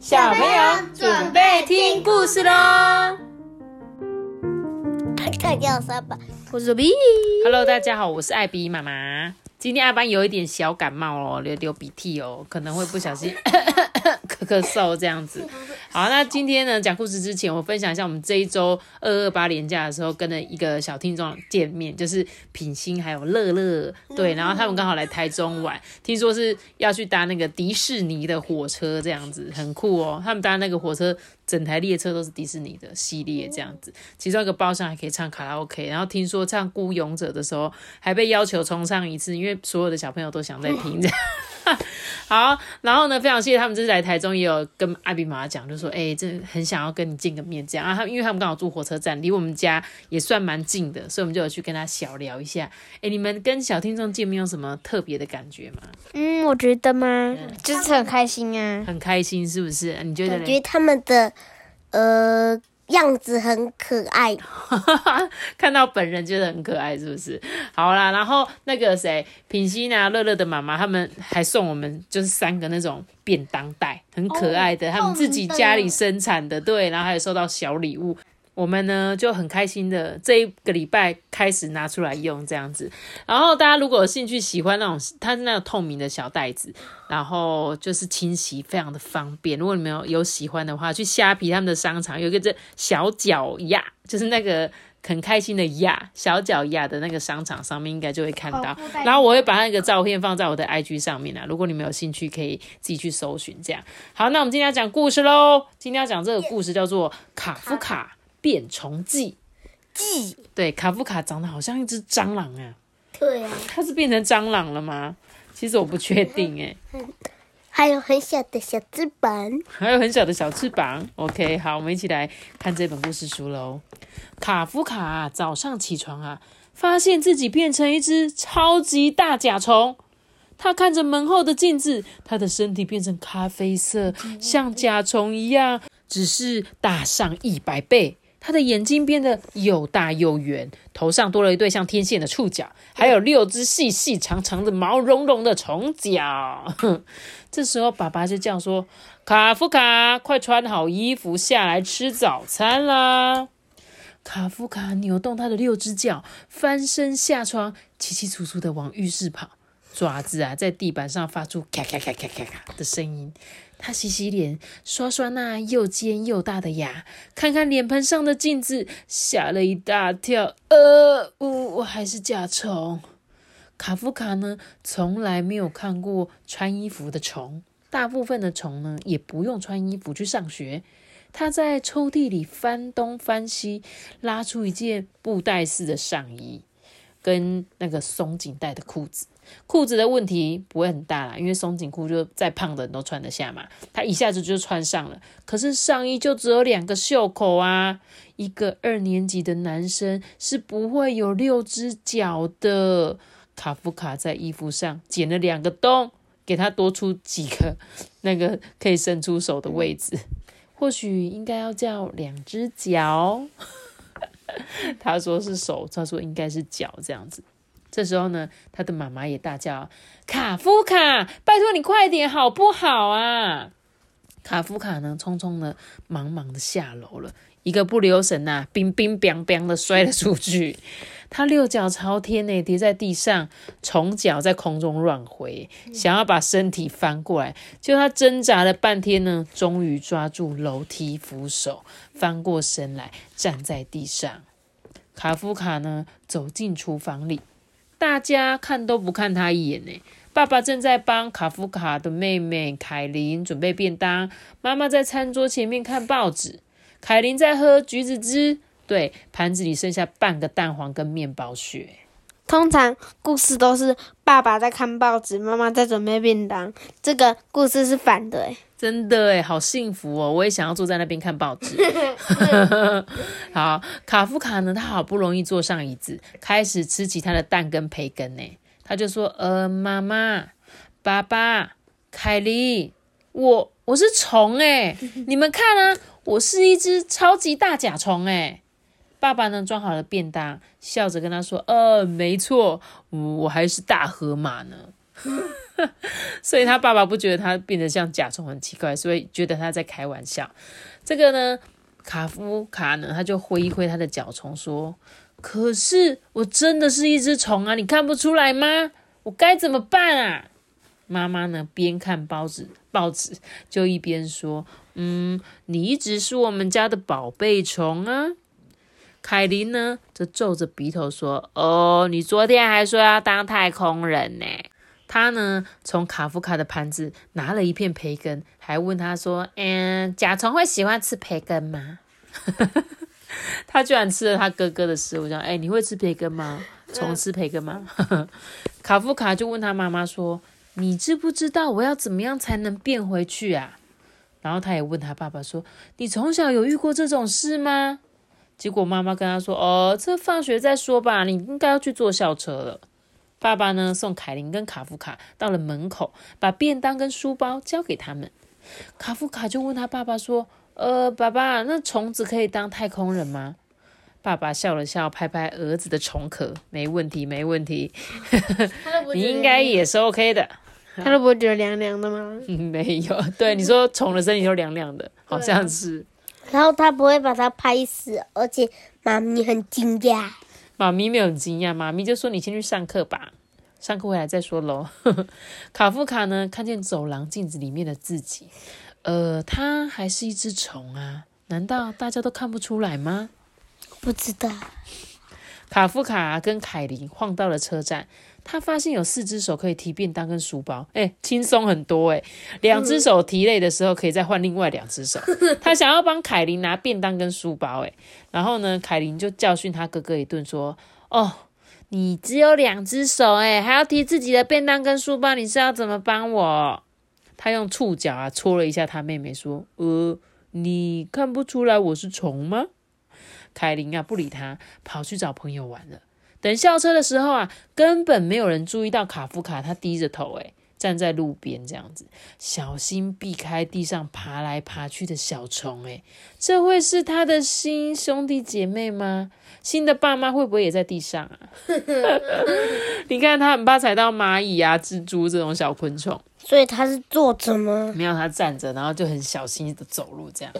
小朋友准备听故事喽。大家好，我是 B。Hello，大家好，我是艾比妈妈。今天阿班有一点小感冒哦，流流鼻涕哦，可能会不小心 咳咳嗽这样子。好，那今天呢讲故事之前，我分享一下我们这一周二二八连假的时候，跟了一个小听众见面，就是品心还有乐乐，对，然后他们刚好来台中玩，听说是要去搭那个迪士尼的火车，这样子很酷哦。他们搭那个火车，整台列车都是迪士尼的系列这样子，其中一个包厢还可以唱卡拉 OK，然后听说唱《孤勇者》的时候还被要求重唱一次，因为所有的小朋友都想在听。好，然后呢，非常谢谢他们这次来台中，也有跟艾比妈妈讲，就说，哎，这很想要跟你见个面，这样啊。他因为他们刚好住火车站，离我们家也算蛮近的，所以我们就有去跟他小聊一下。哎，你们跟小听众见面有什么特别的感觉吗？嗯，我觉得吗，就是很开心啊，很开心，是不是？你觉得？我觉得他们的，呃。样子很可爱，看到本人觉得很可爱，是不是？好啦，然后那个谁，品心啊、乐乐的妈妈，他们还送我们就是三个那种便当袋，很可爱的，他们自己家里生产的，对，然后还有收到小礼物。我们呢就很开心的这一个礼拜开始拿出来用这样子，然后大家如果有兴趣喜欢那种它是那种透明的小袋子，然后就是清洗非常的方便。如果你们有有喜欢的话，去虾皮他们的商场有一个这小脚丫，就是那个很开心的鸭小脚丫的那个商场上面应该就会看到。然后我会把那个照片放在我的 IG 上面啊，如果你们有兴趣可以自己去搜寻这样。好，那我们今天要讲故事喽，今天要讲这个故事叫做卡夫卡。变虫记，记对卡夫卡长得好像一只蟑螂啊，对啊，它是变成蟑螂了吗？其实我不确定哎，还有很小的小翅膀，还有很小的小翅膀。OK，好，我们一起来看这本故事书喽。卡夫卡早上起床啊，发现自己变成一只超级大甲虫。他看着门后的镜子，他的身体变成咖啡色，像甲虫一样，只是大上一百倍。他的眼睛变得又大又圆，头上多了一对像天线的触角，还有六只细细长长的毛茸茸的虫脚。这时候，爸爸就叫说：“卡夫卡，快穿好衣服下来吃早餐啦！”卡夫卡扭动他的六只脚，翻身下床，起起楚楚的往浴室跑，爪子啊在地板上发出咔咔咔咔咔咔的声音。他洗洗脸，刷刷那又尖又大的牙，看看脸盆上的镜子，吓了一大跳。呃，我我还是甲虫。卡夫卡呢，从来没有看过穿衣服的虫。大部分的虫呢，也不用穿衣服去上学。他在抽屉里翻东翻西，拉出一件布袋式的上衣，跟那个松紧带的裤子。裤子的问题不会很大啦，因为松紧裤就再胖的人都穿得下嘛。他一下子就穿上了，可是上衣就只有两个袖口啊。一个二年级的男生是不会有六只脚的。卡夫卡在衣服上剪了两个洞，给他多出几个那个可以伸出手的位置。或许应该要叫两只脚。他说是手，他说应该是脚这样子。这时候呢，他的妈妈也大叫：“卡夫卡，拜托你快点好不好啊？”卡夫卡呢，匆匆的、忙忙的下楼了，一个不留神呐，冰冰冰冰的摔了出去。他六脚朝天呢，跌在地上，从脚在空中乱回，想要把身体翻过来。就他挣扎了半天呢，终于抓住楼梯扶手，翻过身来，站在地上。卡夫卡呢，走进厨房里。大家看都不看他一眼呢。爸爸正在帮卡夫卡的妹妹凯琳准备便当，妈妈在餐桌前面看报纸，凯琳在喝橘子汁。对，盘子里剩下半个蛋黄跟面包屑。通常故事都是爸爸在看报纸，妈妈在准备便当。这个故事是反的，诶真的诶好幸福哦！我也想要坐在那边看报纸。好，卡夫卡呢？他好不容易坐上椅子，开始吃起他的蛋跟培根呢。他就说：“呃，妈妈、爸爸、凯莉，我我是虫诶你们看啊，我是一只超级大甲虫诶爸爸呢，装好了便当，笑着跟他说：“呃，没错，我还是大河马呢。”所以他爸爸不觉得他变得像甲虫很奇怪，所以觉得他在开玩笑。这个呢，卡夫卡呢，他就挥一挥他的甲虫说：“可是我真的是一只虫啊，你看不出来吗？我该怎么办啊？”妈妈呢，边看报纸报纸就一边说：“嗯，你一直是我们家的宝贝虫啊。”凯琳呢，则皱着鼻头说：“哦，你昨天还说要当太空人呢。”他呢，从卡夫卡的盘子拿了一片培根，还问他说：“嗯，甲虫会喜欢吃培根吗？” 他居然吃了他哥哥的食物，讲：“哎，你会吃培根吗？虫吃培根吗？” 卡夫卡就问他妈妈说：“你知不知道我要怎么样才能变回去啊？”然后他也问他爸爸说：“你从小有遇过这种事吗？”结果妈妈跟他说：“哦，这放学再说吧，你应该要去坐校车了。”爸爸呢，送凯琳跟卡夫卡到了门口，把便当跟书包交给他们。卡夫卡就问他爸爸说：“呃，爸爸，那虫子可以当太空人吗？”爸爸笑了笑，拍拍儿子的虫壳：“没问题，没问题，你应该也是 OK 的。”他都不会觉得凉凉的吗？没有，对你说，虫的身体都凉凉的，好像是。然后他不会把它拍死，而且妈咪很惊讶。妈咪没有很惊讶，妈咪就说：“你先去上课吧，上课回来再说喽。”卡夫卡呢，看见走廊镜子里面的自己，呃，他还是一只虫啊？难道大家都看不出来吗？不知道。卡夫卡跟凯琳晃到了车站。他发现有四只手可以提便当跟书包，哎，轻松很多哎。两只手提累的时候，可以再换另外两只手。他想要帮凯琳拿便当跟书包，哎，然后呢，凯琳就教训他哥哥一顿，说：“哦，你只有两只手，哎，还要提自己的便当跟书包，你是要怎么帮我？”他用触角啊戳了一下他妹妹，说：“呃，你看不出来我是虫吗？”凯琳啊不理他，跑去找朋友玩了。等校车的时候啊，根本没有人注意到卡夫卡，他低着头，诶站在路边这样子，小心避开地上爬来爬去的小虫，诶这会是他的新兄弟姐妹吗？新的爸妈会不会也在地上啊？你看他很怕踩到蚂蚁啊、蜘蛛这种小昆虫，所以他是坐着吗？没有，他站着，然后就很小心的走路这样。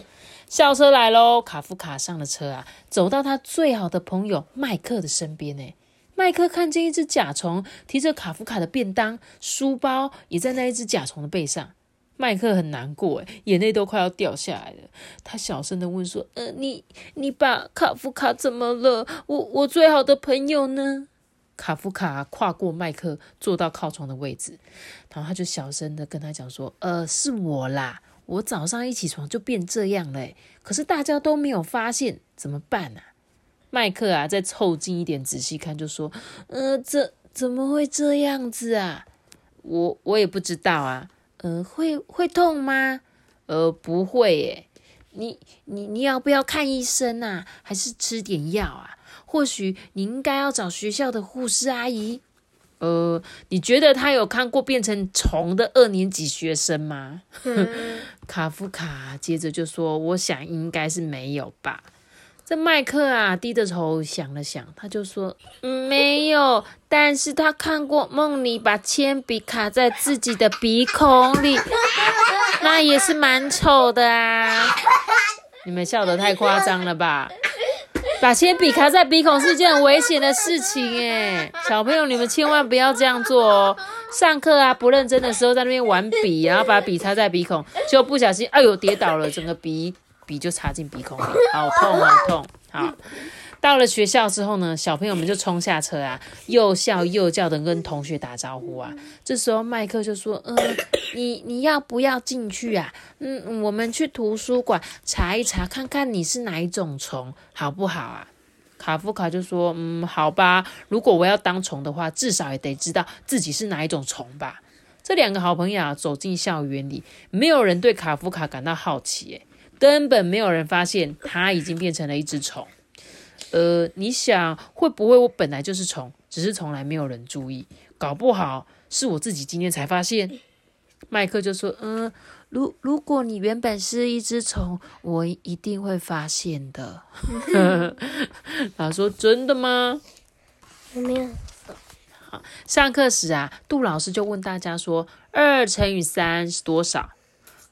校车来喽，卡夫卡上了车啊，走到他最好的朋友麦克的身边呢。麦克看见一只甲虫提着卡夫卡的便当，书包也在那一只甲虫的背上。麦克很难过，眼泪都快要掉下来了。他小声的问说：“呃，你你把卡夫卡怎么了？我我最好的朋友呢？”卡夫卡跨过麦克，坐到靠窗的位置，然后他就小声的跟他讲说：“呃，是我啦。”我早上一起床就变这样了，可是大家都没有发现，怎么办啊？麦克啊，再凑近一点仔细看，就说：“呃，这怎么会这样子啊？我我也不知道啊。呃，会会痛吗？呃，不会耶。你你你要不要看医生啊？还是吃点药啊？或许你应该要找学校的护士阿姨。”呃，你觉得他有看过变成虫的二年级学生吗？卡夫卡接着就说：“我想应该是没有吧。”这麦克啊，低着头想了想，他就说：“没有，但是他看过梦里把铅笔卡在自己的鼻孔里，那也是蛮丑的啊。”你们笑得太夸张了吧？把铅笔卡在鼻孔是一件很危险的事情诶小朋友你们千万不要这样做哦。上课啊不认真的时候在那边玩笔，然后把笔插在鼻孔，就不小心哎呦跌倒了，整个鼻笔就插进鼻孔里，好痛好痛。好，到了学校之后呢，小朋友们就冲下车啊，又笑又叫的跟同学打招呼啊。这时候麦克就说：“嗯，你你要不要进去啊？嗯，我们去图书馆查一查，看看你是哪一种虫，好不好啊？”卡夫卡就说：“嗯，好吧。如果我要当虫的话，至少也得知道自己是哪一种虫吧。”这两个好朋友，走进校园里，没有人对卡夫卡感到好奇，根本没有人发现他已经变成了一只虫。呃，你想会不会我本来就是虫，只是从来没有人注意？搞不好是我自己今天才发现。麦克就说：“嗯，如如果你原本是一只虫，我一定会发现的。”他说：“真的吗？”没有。好，上课时啊，杜老师就问大家说：“二乘以三是多少？”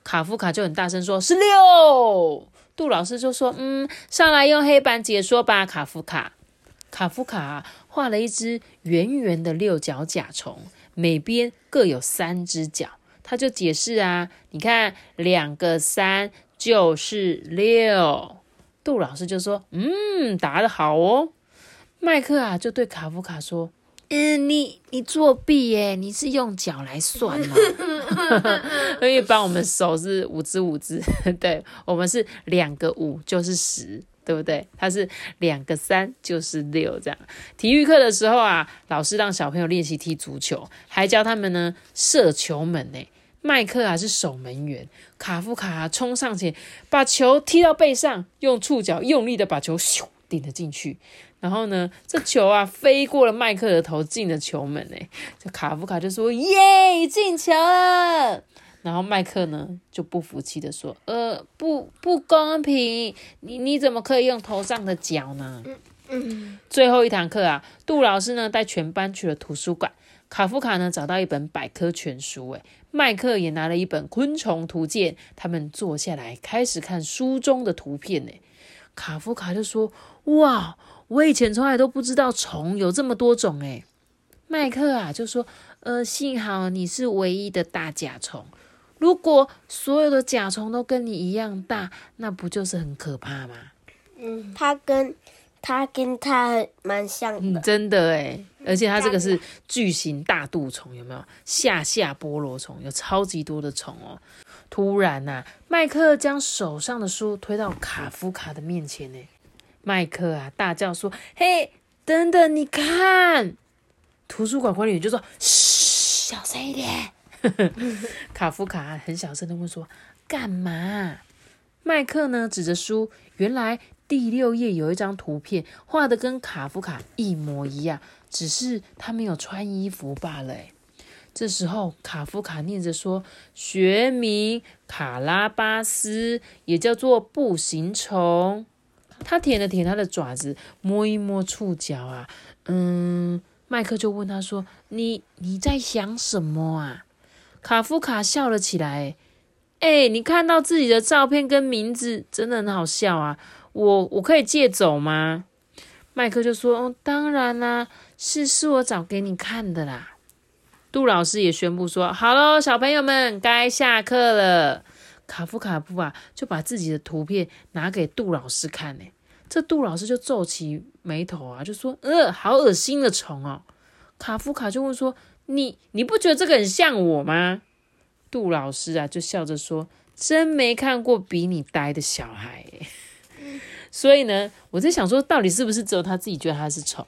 卡夫卡就很大声说：“是六。”杜老师就说：“嗯，上来用黑板解说吧。”卡夫卡，卡夫卡画了一只圆圆的六角甲虫，每边各有三只脚。他就解释啊，你看两个三就是六。杜老师就说：“嗯，答得好哦。”麦克啊就对卡夫卡说：“嗯，你你作弊耶？你是用脚来算吗？因为帮我们手是五只五只，对我们是两个五就是十，对不对？它是两个三就是六，这样。体育课的时候啊，老师让小朋友练习踢足球，还教他们呢射球门呢。麦克啊是守门员，卡夫卡冲上前把球踢到背上，用触角用力的把球咻顶了进去。然后呢，这球啊飞过了麦克的头，进了球门诶。这卡夫卡就说：“耶，进球了！”然后麦克呢就不服气的说：“呃，不不公平，你你怎么可以用头上的角呢？”最后一堂课啊，杜老师呢带全班去了图书馆。卡夫卡呢找到一本百科全书，诶，麦克也拿了一本昆虫图鉴。他们坐下来开始看书中的图片，诶，卡夫卡就说：“哇，我以前从来都不知道虫有这么多种。”诶，麦克啊就说：“呃，幸好你是唯一的大甲虫。如果所有的甲虫都跟你一样大，那不就是很可怕吗？”嗯它跟它跟它蛮像嗯，的。真的诶，而且它这个是巨型大肚虫，有没有？下下菠萝虫有超级多的虫哦。突然呐、麦克将手上的书推到卡夫卡的面前呢。麦克啊大叫说：“嘿，等等，你看！”图书馆管理员就说：“嘘，小声一点。”卡夫卡很小声的问说：“干嘛？”麦克呢指着书，原来第六页有一张图片，画的跟卡夫卡一模一样，只是他没有穿衣服罢了。这时候卡夫卡念着说：“学名卡拉巴斯，也叫做步行虫。”他舔了舔他的爪子，摸一摸触角啊，嗯，麦克就问他说：“你你在想什么啊？”卡夫卡笑了起来，哎、你看到自己的照片跟名字，真的很好笑啊！我我可以借走吗？麦克就说：“哦，当然啦、是是我找给你看的啦。”杜老师也宣布说：“好喽，小朋友们，该下课了。”卡夫卡布啊，就把自己的图片拿给杜老师看呢。这杜老师就皱起眉头啊，就说：“呃，好恶心的虫哦。”卡夫卡就问说：“你你不觉得这个很像我吗？”杜老师啊，就笑着说：“真没看过比你呆的小孩耶。”所以呢，我在想说，到底是不是只有他自己觉得他是丑？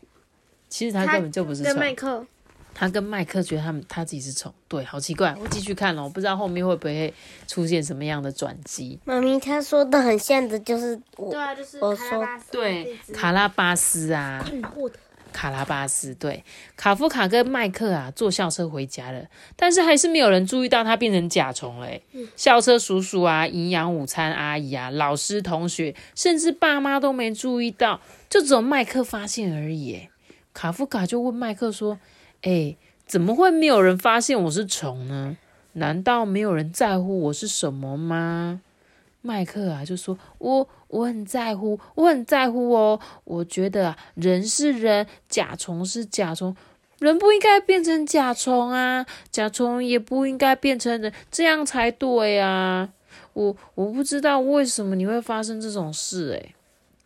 其实他根本就不是跟。麦克他跟麦克觉得他们他自己是虫，对，好奇怪。我继续看了，我不知道后面会不会出现什么样的转机。妈咪他说的很像的，就是我对啊，就是我说卡拉巴斯对卡拉巴斯啊，我的卡拉巴斯，对，卡夫卡跟麦克啊坐校车回家了，但是还是没有人注意到他变成甲虫了欸。校车叔叔啊，营养午餐阿姨啊，老师、同学，甚至爸妈都没注意到，就只有麦克发现而已欸。卡夫卡就问麦克说：“哎，怎么会没有人发现我是虫呢？难道没有人在乎我是什么吗？”麦克啊就说：“我我很在乎，我很在乎哦。我觉得啊，人是人，甲虫是甲虫，人不应该变成甲虫啊，甲虫也不应该变成人，这样才对啊。我我不知道为什么你会发生这种事、诶。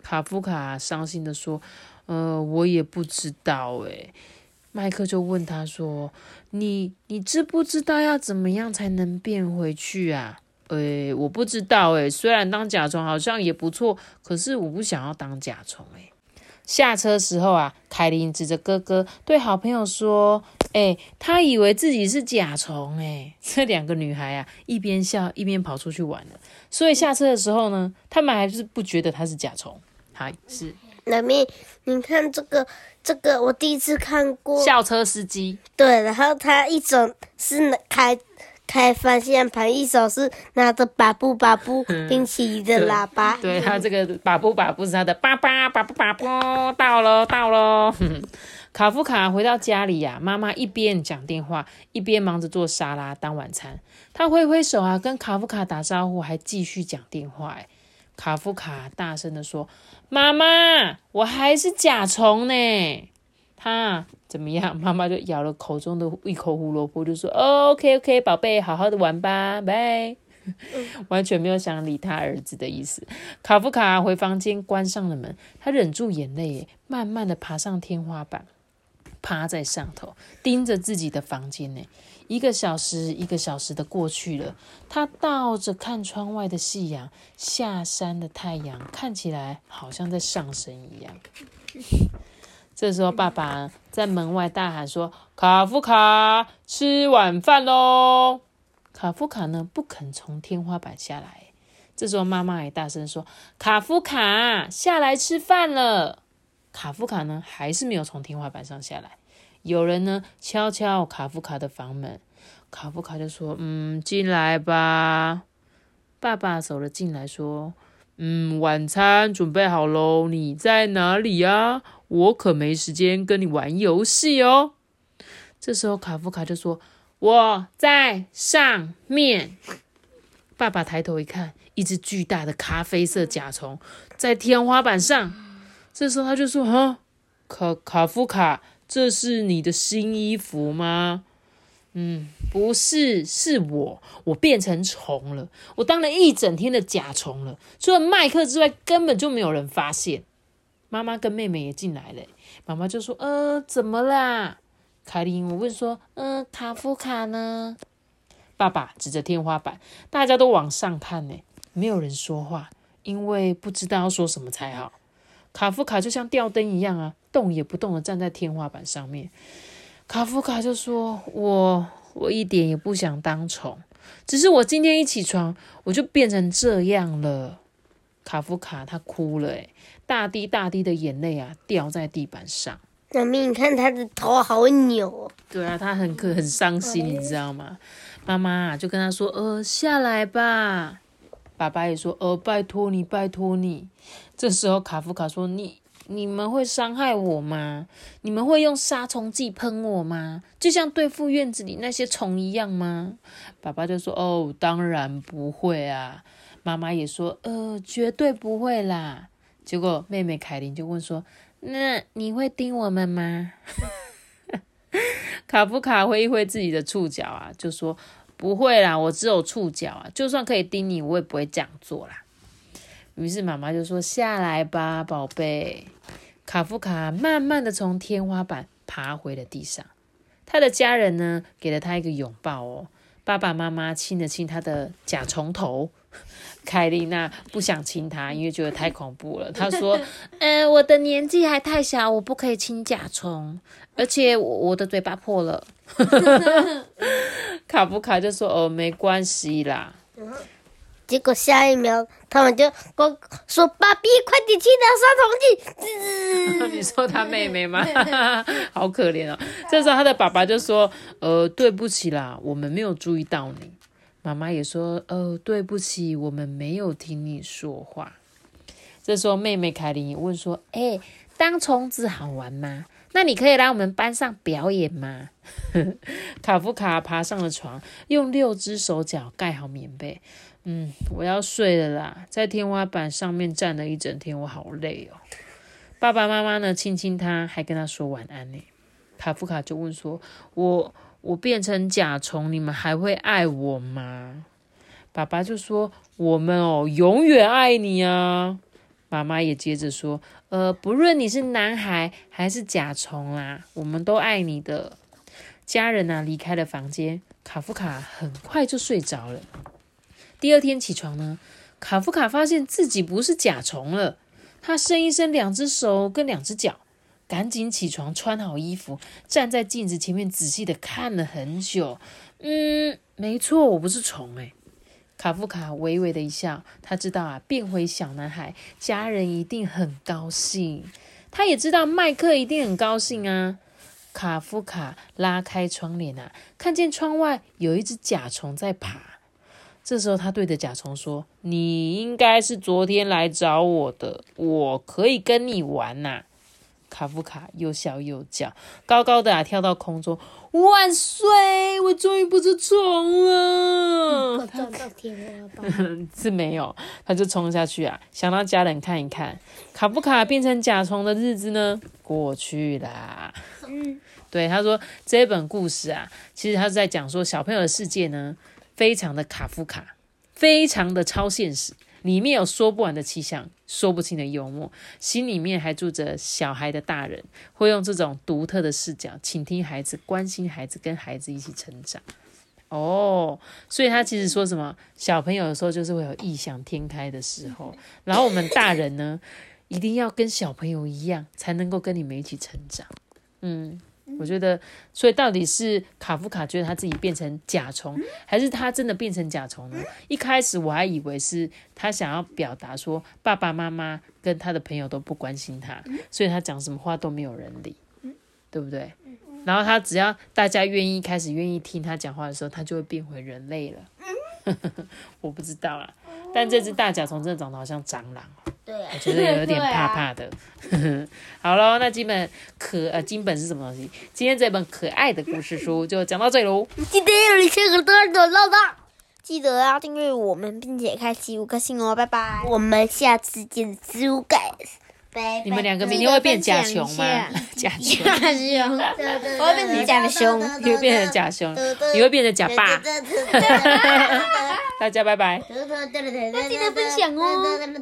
卡夫卡伤心的说：“呃，我也不知道诶。麦克就问他说：“你你知不知道要怎么样才能变回去啊？”诶，我不知道诶，虽然当甲虫好像也不错，可是我不想要当甲虫诶。下车时候啊，凯琳指着哥哥对好朋友说：“诶，他以为自己是甲虫诶。”这两个女孩啊，一边笑一边跑出去玩了。所以下车的时候呢，他们还是不觉得他是甲虫，还是妈咪，你看这个这个，我第一次看过。校车司机。对，然后他一手是开开方向盘，一手是拿着把布把布冰淇淋的喇叭。对他这个把布把布是他的叭叭叭布叭布到喽到喽。卡夫卡回到家里呀、妈妈一边讲电话，一边忙着做沙拉当晚餐。他挥挥手啊，跟卡夫卡打招呼，还继续讲电话。哎，卡夫卡大声的说：“妈妈，我还是甲虫呢。”他怎么样？妈妈就咬了口中的一口胡萝卜，就说、哦、：“OK OK，宝贝，好好的玩吧，拜。”完全没有想理他儿子的意思。卡夫卡回房间，关上了门，他忍住眼泪，慢慢的爬上天花板，趴在上头，盯着自己的房间呢。一个小时，一个小时的过去了，他倒着看窗外的夕阳，下山的太阳看起来好像在上升一样。这时候，爸爸在门外大喊说：“卡夫卡，吃晚饭喽！”卡夫卡呢不肯从天花板下来。这时候，妈妈也大声说：“卡夫卡，下来吃饭了。”卡夫卡呢还是没有从天花板上下来。有人呢敲敲卡夫卡的房门，卡夫卡就说：“嗯，进来吧。”爸爸走了进来，说：“嗯，晚餐准备好喽，你在哪里呀？我可没时间跟你玩游戏哦。”这时候，卡夫卡就说：“我在上面。”爸爸抬头一看，一只巨大的咖啡色甲虫在天花板上。这时候他就说：“哈，卡卡夫卡，这是你的新衣服吗？”嗯，不是，是我，我变成虫了，我当了一整天的甲虫了。除了麦克之外，根本就没有人发现。妈妈跟妹妹也进来了，妈妈就说：“呃，怎么啦？”凯琳，我问说：“嗯、卡夫卡呢？”爸爸指着天花板，大家都往上看呢，没有人说话，因为不知道要说什么才好。卡夫卡就像吊灯一样啊，动也不动的站在天花板上面。卡夫卡就说：“我我一点也不想当虫，只是我今天一起床我就变成这样了。”卡夫卡他哭了，诶，大滴大滴的眼泪啊掉在地板上。妈咪，你看他的头好扭哦。对啊，他很可很伤心，你知道吗？妈妈啊就跟他说：“呃，下来吧。”爸爸也说：“呃，拜托你，拜托你。”这时候卡夫卡说：“你你们会伤害我吗？你们会用杀虫剂喷我吗？就像对付院子里那些虫一样吗？”爸爸就说：“哦，当然不会啊。”妈妈也说：“呃，绝对不会啦。”结果妹妹凯琳就问说：“那你会叮我们吗？” 卡夫卡挥一挥自己的触角啊，就说：“不会啦，我只有触角啊，就算可以叮你，我也不会这样做啦。”于是妈妈就说：“下来吧，宝贝。”卡夫卡慢慢的从天花板爬回了地上。他的家人呢，给了他一个拥抱哦。爸爸妈妈亲了亲他的甲虫头。凯丽娜不想亲他，因为觉得太恐怖了。她说：“嗯、我的年纪还太小，我不可以亲甲虫，而且我的嘴巴破了。” 卡夫卡就说：“哦，没关系啦。”结果下一秒，他们就光说：“爸比，快点去拿杀虫剂！” 你说他妹妹吗？好可怜哦。这时候他的爸爸就说：“呃，对不起啦，我们没有注意到你。”妈妈也说：“呃，对不起，我们没有听你说话。”这时候妹妹凯琳也问说：“哎、当虫子好玩吗？那你可以来我们班上表演吗？” 卡夫卡爬上了床，用六只手脚盖好棉被。嗯，我要睡了啦，在天花板上面站了一整天，我好累哦。爸爸妈妈呢，亲亲他，还跟他说晚安呢。卡夫卡就问说：“我我变成甲虫，你们还会爱我吗？”爸爸就说：“我们哦，永远爱你啊。”妈妈也接着说：“呃，不论你是男孩还是甲虫啦，我们都爱你的。”家人呢、离开了房间，卡夫卡很快就睡着了。第二天起床呢，卡夫卡发现自己不是甲虫了。他伸一伸两只手跟两只脚，赶紧起床，穿好衣服，站在镜子前面仔细的看了很久。嗯，没错，我不是虫诶。卡夫卡微微的一笑，他知道啊，变回小男孩，家人一定很高兴。他也知道麦克一定很高兴啊。卡夫卡拉开窗帘啊，看见窗外有一只甲虫在爬。这时候，他对着甲虫说：“你应该是昨天来找我的，我可以跟你玩呐、卡夫卡又笑又叫，高高的啊跳到空中，万岁！我终于不是虫了。我撞到天花板。是没有，他就冲下去啊，想让家人看一看卡夫卡变成甲虫的日子呢过去啦。嗯，对，他说这本故事啊，其实他是在讲说小朋友的世界呢，非常的卡夫卡，非常的超现实，里面有说不完的奇想，说不清的幽默，心里面还住着小孩的大人，会用这种独特的视角倾听孩子，关心孩子，跟孩子一起成长。哦，所以他其实说什么，小朋友的时候就是会有异想天开的时候，然后我们大人呢，一定要跟小朋友一样，才能够跟你们一起成长。嗯，我觉得，所以到底是卡夫卡觉得他自己变成甲虫，还是他真的变成甲虫呢？一开始我还以为是他想要表达说爸爸妈妈跟他的朋友都不关心他，所以他讲什么话都没有人理，对不对？然后他只要大家愿意开始愿意听他讲话的时候，他就会变回人类了。我不知道啊，但这只大甲虫真的长得好像蟑螂哦。对啊我，觉得有点怕怕的。好喽，那金本可呃金本是什么东西？今天这本可爱的故事书就讲到这里喽。记得要你先和多人的唠叨。记得要订阅我们，并且开启五颗星哦，拜拜。我们下次见，See you guys。拜拜。你们两个明天会变甲熊吗？甲熊，大熊，我会变成甲熊，你会变成甲熊，你会变成甲爸。大家拜拜。要记得分享哦。